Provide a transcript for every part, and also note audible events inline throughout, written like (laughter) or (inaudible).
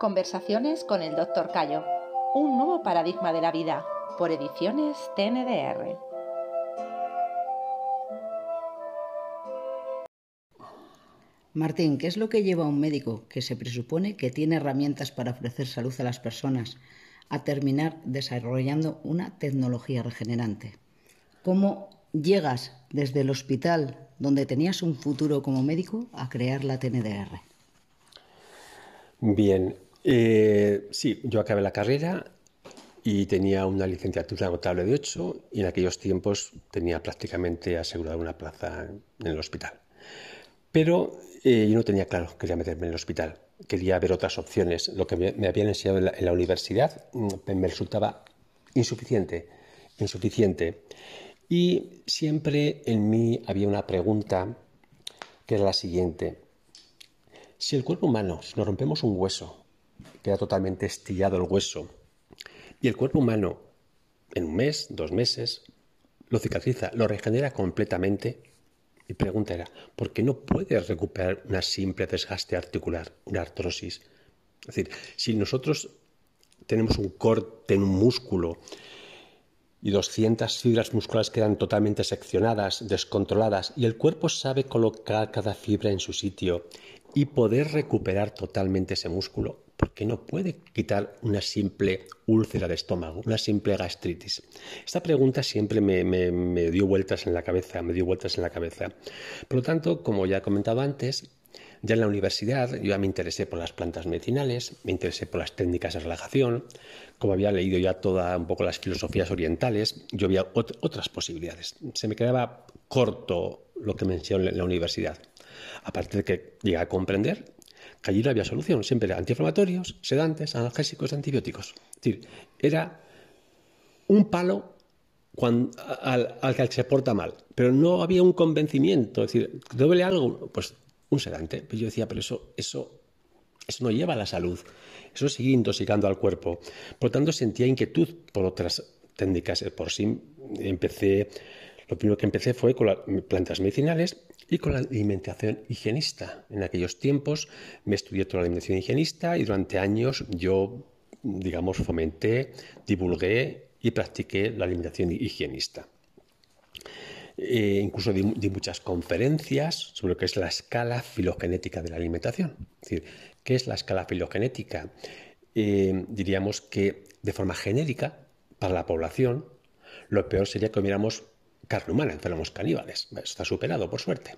Conversaciones con el Dr. Cayo. Un nuevo paradigma de la vida. Por ediciones TNDR. Martín, ¿qué es lo que lleva a un médico que se presupone que tiene herramientas para ofrecer salud a las personas a terminar desarrollando una tecnología regenerante? ¿Cómo llegas desde el hospital donde tenías un futuro como médico a crear la TNDR? Bien, eh, sí, yo acabé la carrera y tenía una licenciatura agotable de 8 y en aquellos tiempos tenía prácticamente asegurada una plaza en el hospital. Pero eh, yo no tenía claro que quería meterme en el hospital, quería ver otras opciones. Lo que me, habían enseñado en la, universidad mm, me resultaba insuficiente, insuficiente. Y siempre en mí había una pregunta que era la siguiente. Si el cuerpo humano, si nos rompemos un hueso, queda totalmente estillado el hueso. Y el cuerpo humano, en un mes, dos meses, lo cicatriza, lo regenera completamente. Mi pregunta era, ¿por qué no puedes recuperar una simple desgaste articular, una artrosis? Es decir, si nosotros tenemos un corte en un músculo y 200 fibras musculares quedan totalmente seccionadas, descontroladas, y el cuerpo sabe colocar cada fibra en su sitio y poder recuperar totalmente ese músculo, porque no puede quitar una simple úlcera de estómago, una simple gastritis. Esta pregunta siempre me, dio vueltas en la cabeza, me dio vueltas en la cabeza. Por lo tanto, como ya he comentado antes, ya en la universidad yo ya me interesé por las plantas medicinales, me interesé por las técnicas de relajación, como había leído ya toda un poco las filosofías orientales, yo había otras posibilidades. Se me quedaba corto lo que mencioné en la universidad. Aparte de que llegué a comprender allí no había solución, siempre era antiinflamatorios, sedantes, analgésicos, antibióticos. Decir, era un palo al, que se porta mal, pero no había un convencimiento, es decir, ¿te duele algo? Pues un sedante. Pues yo decía, pero eso, eso, eso no lleva a la salud, eso sigue intoxicando al cuerpo. Por lo tanto, sentía inquietud por otras técnicas. Por sí empecé, lo primero que empecé fue con las plantas medicinales y con la alimentación higienista. En aquellos tiempos me estudié toda la alimentación higienista y durante años yo, digamos, fomenté, divulgué y practiqué la alimentación higienista. Eh, incluso di, muchas conferencias sobre lo que es la escala filogenética de la alimentación. Es decir, ¿qué es la escala filogenética? Eh, diríamos que de forma genérica, para la población, lo peor sería que comiéramos carne humana, fuéramos caníbales. está superado, por suerte.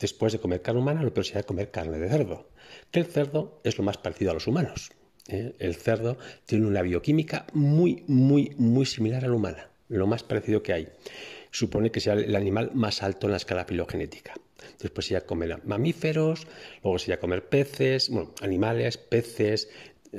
Después de comer carne humana, lo peor sería comer carne de cerdo. Que el cerdo es lo más parecido a los humanos. ¿eh? El cerdo tiene una bioquímica muy, muy, muy similar a la humana, lo más parecido que hay. Supone que sea el animal más alto en la escala filogenética. Después sería comer mamíferos, luego sería comer peces, animales, peces,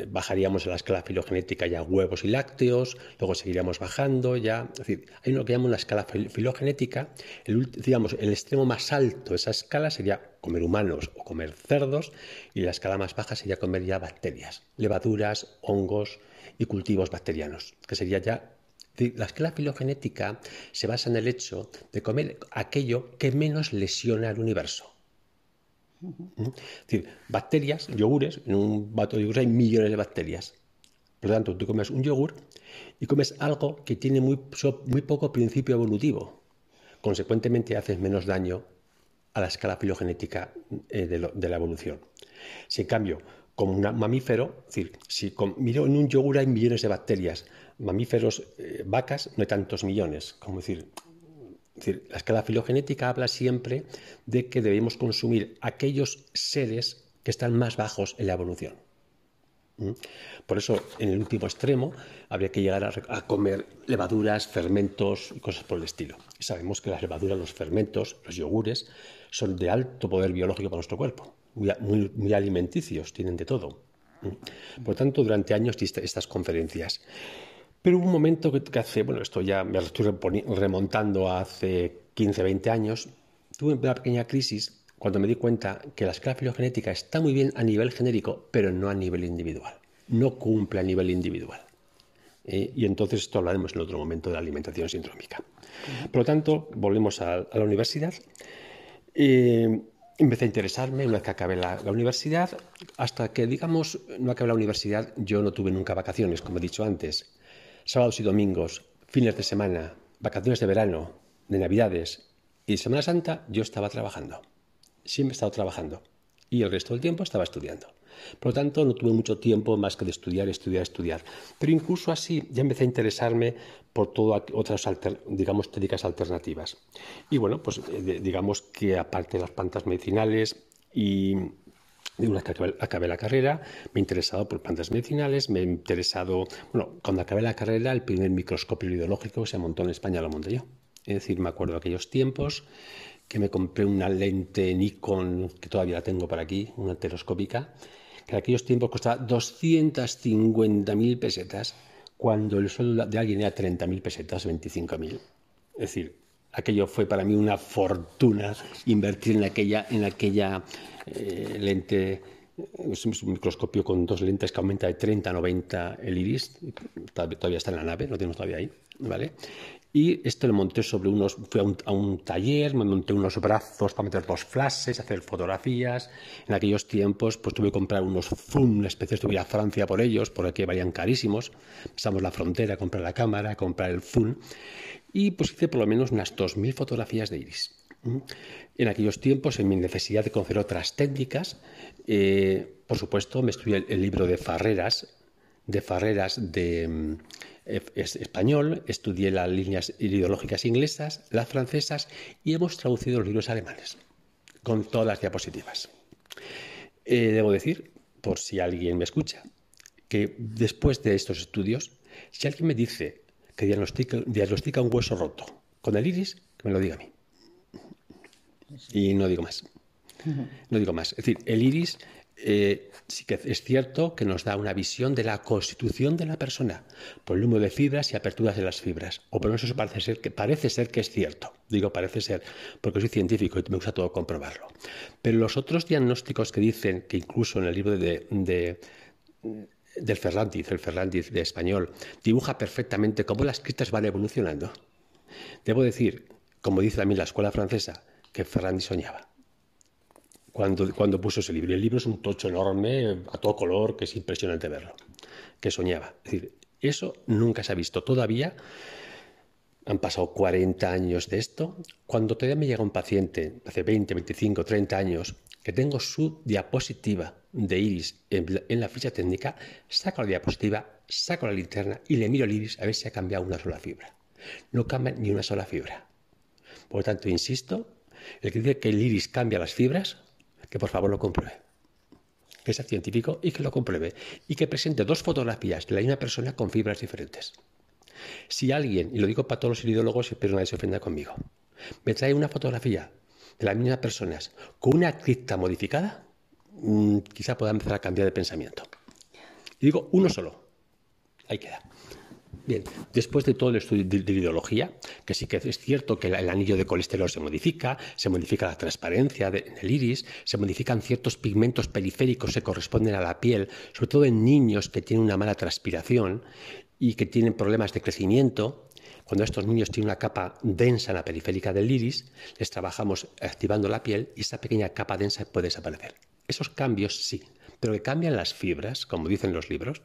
bajaríamos en la escala filogenética ya huevos y lácteos, luego seguiríamos bajando ya, es decir, hay lo que llamamos la escala filogenética, el, digamos, el extremo más alto de esa escala sería comer humanos o comer cerdos y la escala más baja sería comer ya bacterias, levaduras, hongos y cultivos bacterianos, que sería ya la escala filogenética se basa en el hecho de comer aquello que menos lesiona al universo. Bacterias, yogures, en un vato de yogur hay millones de bacterias. Por lo tanto, tú comes un yogur y comes algo que tiene muy, poco principio evolutivo. Consecuentemente, haces menos daño a la escala filogenética eh, de, la evolución. Si en cambio, como un mamífero, es decir, si miro en un yogur hay millones de bacterias, mamíferos, eh, vacas, no hay tantos millones. Como decir, decir, la escala filogenética habla siempre de que debemos consumir aquellos seres que están más bajos en la evolución. ¿Mm? Por eso, en el último extremo, habría que llegar a, comer levaduras, fermentos y cosas por el estilo. Sabemos que las levaduras, los fermentos, los yogures, son de alto poder biológico para nuestro cuerpo, muy, alimenticios, tienen de todo. ¿Mm? Por tanto, durante años estas conferencias. Pero hubo un momento que, hace, bueno, esto ya me estoy remontando a hace 15, 20 años, tuve una pequeña crisis cuando me di cuenta que la escala filogenética está muy bien a nivel genérico, pero no a nivel individual. No cumple a nivel individual. Eh, y entonces esto hablaremos en otro momento de la alimentación sindrómica. Por lo tanto, volvemos a, la universidad. Eh, empecé a interesarme una vez que acabé la, universidad, hasta que, digamos, no acabé la universidad, yo no tuve nunca vacaciones, como he dicho antes. Sábados y domingos, fines de semana, vacaciones de verano, de navidades y Semana Santa, yo estaba trabajando. Siempre he estado trabajando. Y el resto del tiempo estaba estudiando. Por lo tanto, no tuve mucho tiempo más que de estudiar, estudiar, estudiar. Pero incluso así ya empecé a interesarme por todas otras, digamos, técnicas alternativas. Y bueno, pues eh, digamos que aparte de las plantas medicinales y una vez que acabé, la carrera, me he interesado por plantas medicinales, me he interesado, bueno, cuando acabé la carrera, el primer microscopio ideológico se montó en España, lo monté yo. Es decir, me acuerdo de aquellos tiempos que me compré una lente Nikon, que todavía la tengo por aquí, una telescópica, que en aquellos tiempos costaba 250.000 pesetas, cuando el sueldo de alguien era 30.000 pesetas, 25.000. Es decir, aquello fue para mí una fortuna invertir en aquella, en aquella eh, lente. Es un microscopio con dos lentes que aumenta de 30 a 90 el iris. Todavía está en la nave, lo tenemos todavía ahí. ¿vale? Y este lo monté sobre unos, fui a un, taller, me monté unos brazos para meter dos flashes, hacer fotografías. En aquellos tiempos, pues tuve que comprar unos zoom, una especie, estuve a Francia por ellos, porque valían carísimos. Pasamos la frontera a comprar la cámara, a comprar el zoom. Y pues hice por lo menos unas 2.000 fotografías de iris. En aquellos tiempos, en mi necesidad de conocer otras técnicas, eh, por supuesto, me estudié el, libro de Farreras, de Farreras de es español, estudié las líneas ideológicas inglesas, las francesas y hemos traducido los libros alemanes con todas las diapositivas. Eh, debo decir, por si alguien me escucha, que después de estos estudios, si alguien me dice que diagnostica, diagnostica un hueso roto con el iris, que me lo diga a mí. Y no digo más. No digo más. Es decir, el iris eh, sí que es cierto que nos da una visión de la constitución de la persona por el número de fibras y aperturas de las fibras. O por lo menos eso parece ser que, parece ser que es cierto. Digo parece ser, porque soy científico y me gusta todo comprobarlo. Pero los otros diagnósticos que dicen que incluso en el libro de, del Ferrandiz, el Ferrandiz de español, dibuja perfectamente cómo las cristas van evolucionando. Debo decir, como dice también la escuela francesa, que Ferrandiz soñaba cuando, cuando puso ese libro. El libro es un tocho enorme, a todo color, que es impresionante verlo, que soñaba. Eso nunca se ha visto todavía. Han pasado 40 años de esto. Cuando todavía me llega un paciente, hace 20, 25, 30 años, que tengo su diapositiva de iris en, la ficha técnica, saco la diapositiva, saco la linterna y le miro el iris a ver si ha cambiado una sola fibra. No cambia ni una sola fibra. Por lo tanto, insisto, el que dice que el iris cambia las fibras que por favor lo compruebe. Que sea científico y que lo compruebe. Y que presente dos fotografías de la misma persona con fibras diferentes. Si alguien, y lo digo para todos los ideólogos, espero nadie se ofenda conmigo, me trae una fotografía de las mismas personas con una cripta modificada, mm, quizá pueda empezar a cambiar de pensamiento. Y digo uno solo. Ahí queda. Bien, después de todo el estudio de, ideología, que sí que es cierto que el, anillo de colesterol se modifica, se modifica la transparencia del iris, se modifican ciertos pigmentos periféricos que corresponden a la piel, sobre todo en niños que tienen una mala transpiración y que tienen problemas de crecimiento. Cuando estos niños tienen una capa densa en la periférica del iris, les trabajamos activando la piel y esa pequeña capa densa puede desaparecer. Esos cambios sí, pero que cambian las fibras, como dicen los libros,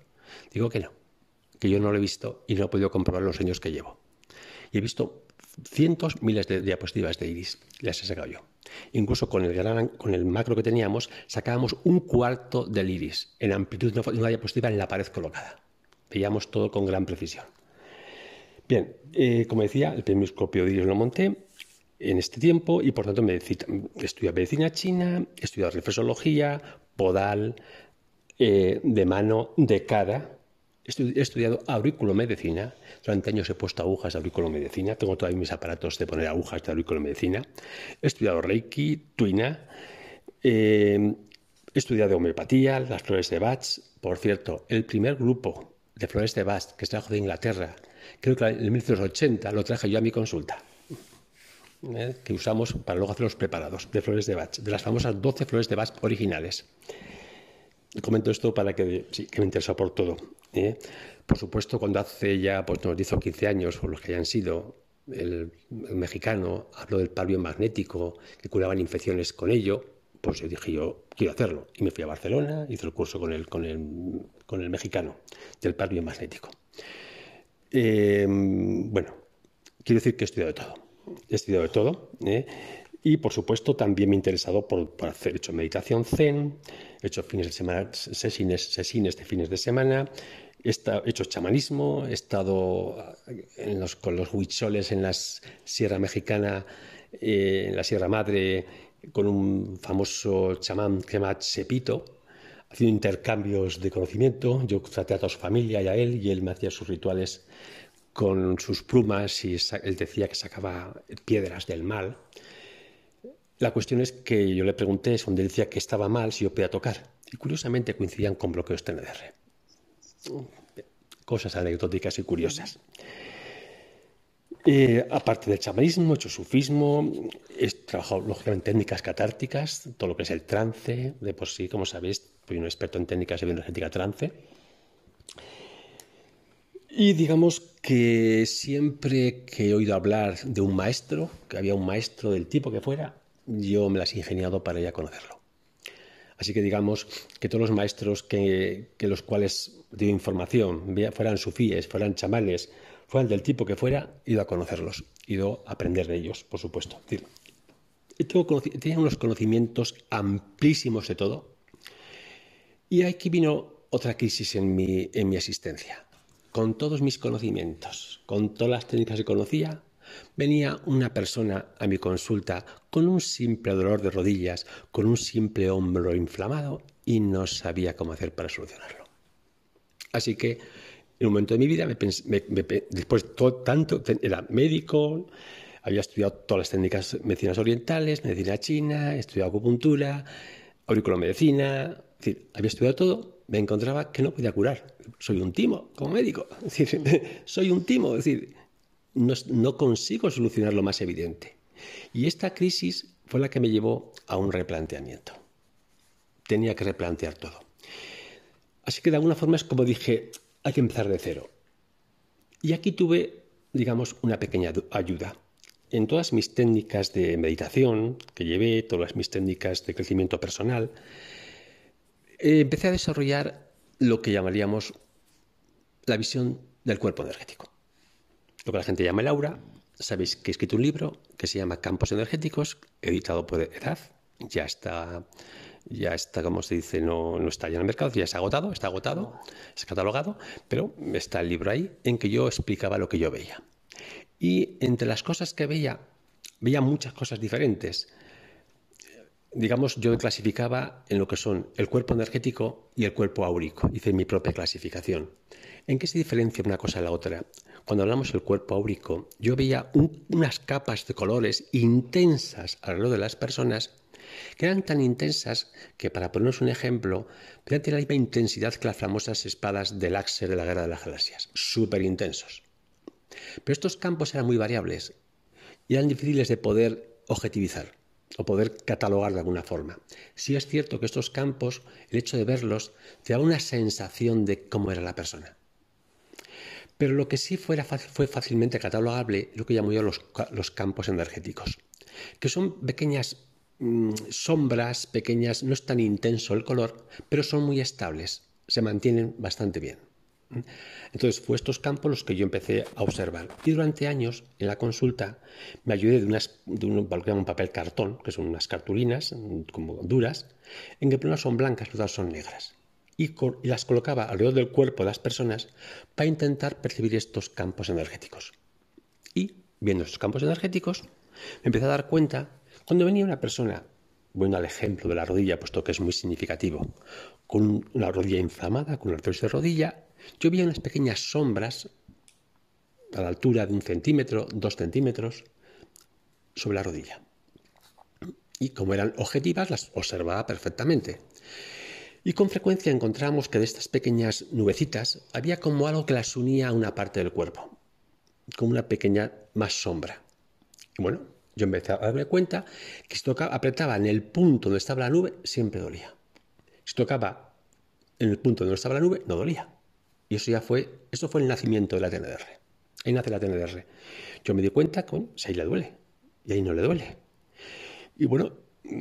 digo que no que yo no lo he visto y no he podido comprobar los años que llevo. Y he visto cientos, miles de diapositivas de iris, las he sacado yo. Incluso con el, con el macro que teníamos, sacábamos un cuarto del iris en amplitud de una diapositiva en la pared colocada. Veíamos todo con gran precisión. Bien, eh, como decía, el primer microscopio de iris lo monté en este tiempo y por tanto me he estudiado medicina china, he estudiado reflexología, podal, eh, de mano, de cara, He estudiado auriculomedicina. Durante años he puesto agujas de auriculomedicina. Tengo todavía mis aparatos de poner agujas de auriculomedicina. He estudiado Reiki, Tuina. Eh, he estudiado homeopatía, las flores de Bach. Por cierto, el primer grupo de flores de Bach que se trajo de Inglaterra, creo que en 1980 lo traje yo a mi consulta. Eh, que usamos para luego hacer los preparados de flores de Bach, de las famosas 12 flores de Bach originales. Comento esto para que, sí, que me interesa por todo. ¿eh? Por supuesto, cuando hace ya pues, nos 10 o 15 años, o los que hayan sido, el, mexicano habló del palio magnético, que curaban infecciones con ello, Pues yo dije, yo quiero hacerlo. Y me fui a Barcelona, hice el curso con el, con el, con el mexicano del par biomagnético. Eh, bueno, quiero decir que he estudiado todo. He estudiado de todo. ¿eh? Y por supuesto también me he interesado por, hacer, meditación zen, he hecho fines de semana, sesines, sesines de fines de semana, he, hecho chamanismo, he estado con los huicholes en la Sierra Mexicana, eh, en la Sierra Madre, con un famoso chamán que se llama Chepito, haciendo intercambios de conocimiento. Yo traté a su familia y a él, y él me hacía sus rituales con sus plumas y él decía que sacaba piedras del mal. La cuestión es que yo le pregunté, donde decía que estaba mal si yo podía tocar. Y curiosamente coincidían con bloqueos TNDR. Cosas anecdóticas y curiosas. Eh, aparte del chamanismo, he hecho sufismo, he trabajado lógicamente en técnicas catárticas, todo lo que es el trance, de por sí, como sabéis, soy un experto en técnicas de bioenergética trance. Y digamos que siempre que he oído hablar de un maestro, que había un maestro del tipo que fuera, yo me las he ingeniado para ir a conocerlo. Así que digamos que todos los maestros que, los cuales dio información, fueran sufíes, fueran chamanes, fueran del tipo que fuera, he ido a conocerlos, he ido a aprender de ellos, por supuesto. tenía unos conocimientos amplísimos de todo. Y aquí vino otra crisis en mi, en mi existencia. Con todos mis conocimientos, con todas las técnicas que conocía, venía una persona a mi consulta con un simple dolor de rodillas, con un simple hombro inflamado y no sabía cómo hacer para solucionarlo. Así que en un momento de mi vida, me después todo, tanto, era médico, había estudiado todas las técnicas medicinas orientales, medicina china, estudiado acupuntura, auriculomedicina, es decir, había estudiado todo, me encontraba que no podía curar. Soy un timo como médico, (laughs) es decir, soy un timo, es decir, no, no consigo solucionar lo más evidente. Y esta crisis fue la que me llevó a un replanteamiento. Tenía que replantear todo. Así que de alguna forma es como dije, hay que empezar de cero. Y aquí tuve, digamos, una pequeña ayuda. En todas mis técnicas de meditación que llevé, todas mis técnicas de crecimiento personal, eh, empecé a desarrollar lo que llamaríamos la visión del cuerpo energético. Lo que la gente llama el aura. Sabéis que he escrito un libro que se llama Campos Energéticos, editado por Edad. Ya está ya está, como se dice, no, no está ya en el mercado, ya ha agotado, está agotado, es catalogado, pero está el libro ahí en que yo explicaba lo que yo veía. Y entre las cosas que veía, veía muchas cosas diferentes. Digamos, yo clasificaba en lo que son el cuerpo energético y el cuerpo áurico. Hice mi propia clasificación. ¿En qué se diferencia una cosa de la otra? Cuando hablamos del cuerpo áurico, yo veía unas capas de colores intensas alrededor de las personas que eran tan intensas que, para ponernos un ejemplo, podían tener la misma intensidad que las famosas espadas del Axer de la Guerra de las Galaxias, súper intensos. Pero estos campos eran muy variables y eran difíciles de poder objetivizar o poder catalogar de alguna forma. Sí es cierto que estos campos, el hecho de verlos, te da una sensación de cómo era la persona. Pero lo que sí fue fácilmente catalogable, lo que llamo yo los, los campos energéticos, que son pequeñas Mm, sombras pequeñas, no es tan intenso el color, pero son muy estables, se mantienen bastante bien. Entonces fue estos campos los que yo empecé a observar. Y durante años, en la consulta, me ayudé de, unas, de un, un, papel cartón, que son unas cartulinas mm, como duras, en que unas son blancas y otras son negras. Y, las colocaba alrededor del cuerpo de las personas para intentar percibir estos campos energéticos. Y viendo estos campos energéticos, me empecé a dar cuenta cuando venía una persona, bueno, al ejemplo de la rodilla, puesto que es muy significativo, con una rodilla inflamada, con una artrosis de rodilla, yo veía unas pequeñas sombras a la altura de un centímetro, dos centímetros, sobre la rodilla. Y como eran objetivas, las observaba perfectamente. Y con frecuencia encontramos que de estas pequeñas nubecitas había como algo que las unía a una parte del cuerpo, como una pequeña más sombra. Y bueno, yo empecé a darme cuenta que si tocaba, apretaba en el punto donde estaba la nube, siempre dolía. Si tocaba en el punto donde estaba la nube, no dolía. Y eso ya fue, eso fue el nacimiento de la TNDR. Ahí nace la TNDR. Yo me di cuenta que si ahí le duele y ahí no le duele. Y bueno,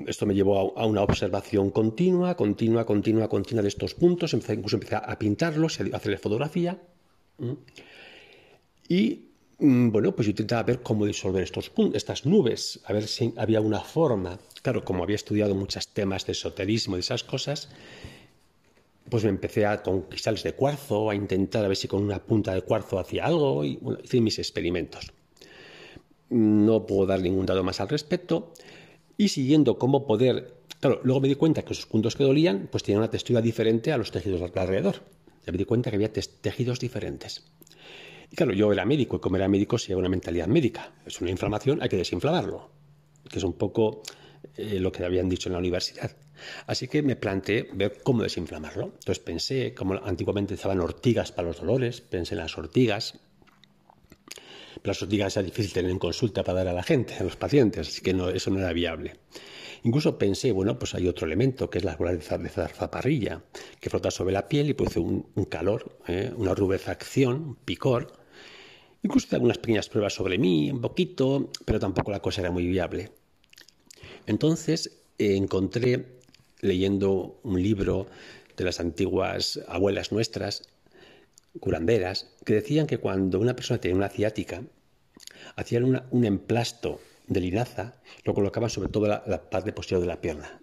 esto me llevó a, una observación continua, continua, continua, continua de estos puntos. incluso empecé a pintarlos, a hacerles fotografía. Y mm, bueno, pues yo intentaba ver cómo disolver estos estas nubes, a ver si había una forma. Claro, como había estudiado muchos temas de esoterismo y esas cosas, pues me empecé a conquistarles de cuarzo, a intentar a ver si con una punta de cuarzo hacía algo y hice mis experimentos. No puedo dar ningún dato más al respecto y siguiendo cómo poder... Claro, luego me di cuenta que esos puntos que dolían pues tenían una textura diferente a los tejidos alrededor. Ya me di cuenta que había tejidos diferentes. Y claro, yo era médico y como era médico se lleva una mentalidad médica. Es una inflamación, hay que desinflamarlo, que es un poco eh, lo que habían dicho en la universidad. Así que me planteé ver cómo desinflamarlo. Entonces pensé, como antiguamente estaban ortigas para los dolores, pensé en las ortigas. Pero las ortigas era difícil tener en consulta para dar a la gente, a los pacientes, así que eso no era viable. Incluso pensé, bueno, pues hay otro elemento que es la bola de zarzaparrilla, que flota sobre la piel y produce un, calor, ¿eh? una rubefacción, un picor. Incluso hice algunas pequeñas pruebas sobre mí, un poquito, pero tampoco la cosa era muy viable. Entonces encontré, leyendo un libro de las antiguas abuelas nuestras, curanderas, que decían que cuando una persona tenía una ciática, hacían un emplasto de linaza, lo colocaban sobre todo la, la parte posterior de la pierna.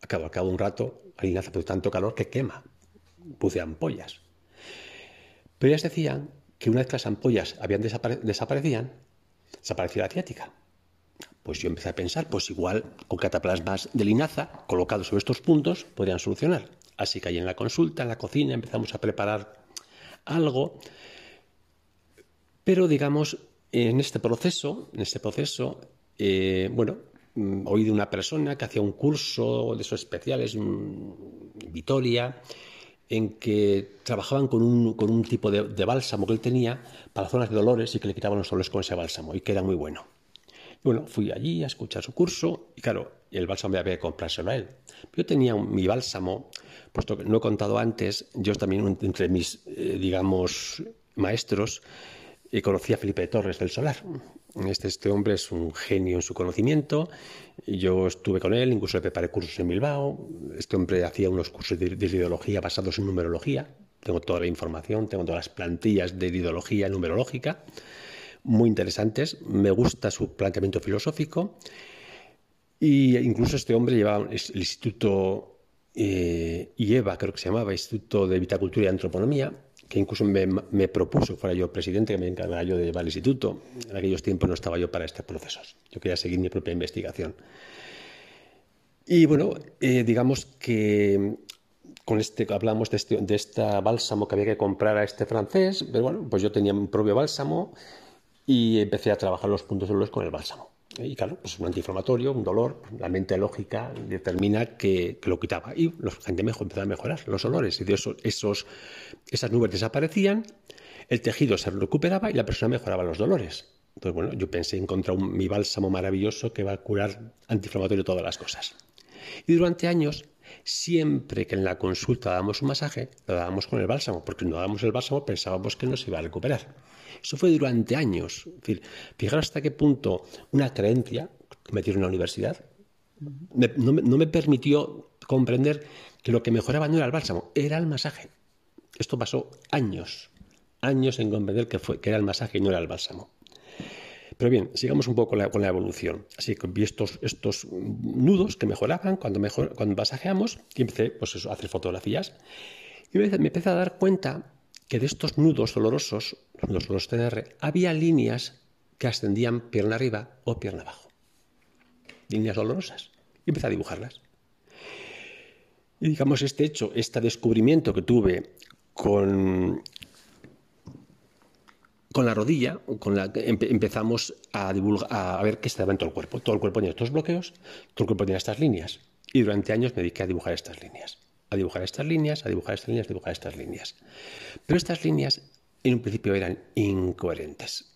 A cabo, cabo de un rato, la linaza produce tanto calor que quema, puse ampollas. Pero ellas decían que una vez que las ampollas habían desaparecían, desaparecía la ciática. Pues yo empecé a pensar, pues igual con cataplasmas de linaza colocados sobre estos puntos podrían solucionar. Así que ahí en la consulta, en la cocina, empezamos a preparar algo. Pero digamos, en este proceso, en este proceso, eh, bueno, mm, oí de una persona que hacía un curso de esos especiales en Vitoria, en que trabajaban con un, con un tipo de, bálsamo que él tenía para zonas de dolores y que le quitaban los dolores con ese bálsamo y que era muy bueno. Bueno, fui allí a escuchar su curso y claro, el bálsamo había que comprárselo a él. Yo tenía mi bálsamo, puesto que no he contado antes, yo también entre mis, eh, digamos, maestros, y conocí a Felipe Torres del Solar. Este, este, hombre es un genio en su conocimiento. Yo estuve con él, incluso le preparé cursos en Bilbao. Este hombre hacía unos cursos de, ideología basados en numerología. Tengo toda la información, tengo todas las plantillas de ideología numerológica, muy interesantes. Me gusta su planteamiento filosófico. Y incluso este hombre llevaba el Instituto eh, IEVA, creo que se llamaba, Instituto de Vitacultura y Antroponomía, que incluso me, propuso, fuera yo presidente, que me encargara yo de llevar el instituto. En aquellos tiempos no estaba yo para estos procesos. Yo quería seguir mi propia investigación. Y bueno, eh, digamos que con este hablamos de, este, de esta bálsamo que había que comprar a este francés, pero bueno, pues yo tenía mi propio bálsamo y empecé a trabajar los puntos dolor con el bálsamo. Y claro, pues un antiinflamatorio, un dolor, la mente lógica determina que, lo quitaba. Y la gente mejor, empezó a mejorar los olores. Y de esos, esas nubes desaparecían, el tejido se recuperaba y la persona mejoraba los dolores. Entonces, bueno, yo pensé encontrar un, mi bálsamo maravilloso que va a curar antiinflamatorio todas las cosas. Y durante años, siempre que en la consulta dábamos un masaje, lo dábamos con el bálsamo, porque no dábamos el bálsamo pensábamos que no se iba a recuperar. Eso fue durante años. Es fijaros hasta qué punto una creencia que me dio en la universidad no, me permitió comprender que lo que mejoraba no era el bálsamo, era el masaje. Esto pasó años, años en comprender que, fue, que era el masaje y no era el bálsamo. Pero bien, sigamos un poco con la, evolución. Así que vi estos, estos nudos que mejoraban cuando, mejor, cuando masajeamos y empecé pues a hacer fotografías. Y me, me empecé a dar cuenta que de estos nudos dolorosos, los nudos TNR, había líneas que ascendían pierna arriba o pierna abajo. Líneas dolorosas. Y empecé a dibujarlas. Y digamos, este hecho, este descubrimiento que tuve con, con la rodilla, con la, empezamos a, a ver qué estaba en todo el cuerpo. Todo el cuerpo tenía estos bloqueos, todo el cuerpo tenía estas líneas. Y durante años me dediqué a dibujar estas líneas a dibujar estas líneas, a dibujar estas líneas, a dibujar estas líneas. Pero estas líneas en un principio eran incoherentes.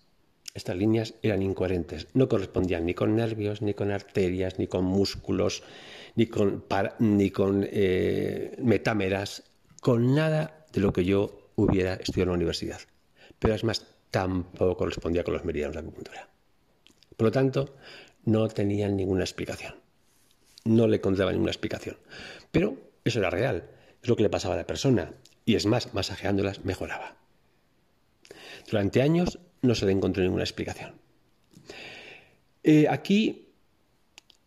Estas líneas eran incoherentes, no correspondían ni con nervios, ni con arterias, ni con músculos, ni con, ni con eh, metámeras, con nada de lo que yo hubiera estudiado en la universidad. Pero es más, tampoco correspondía con los meridianos de acupuntura. Por lo tanto, no tenían ninguna explicación. no le encontraba ninguna explicación. Pero eso era real, es lo que le pasaba a la persona. Y es más, masajeándolas mejoraba. Durante años no se le encontró ninguna explicación. Eh, aquí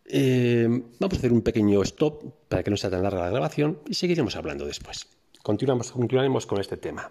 eh, vamos a hacer un pequeño stop para que no sea tan larga la grabación y seguiremos hablando después. Continuaremos con este tema.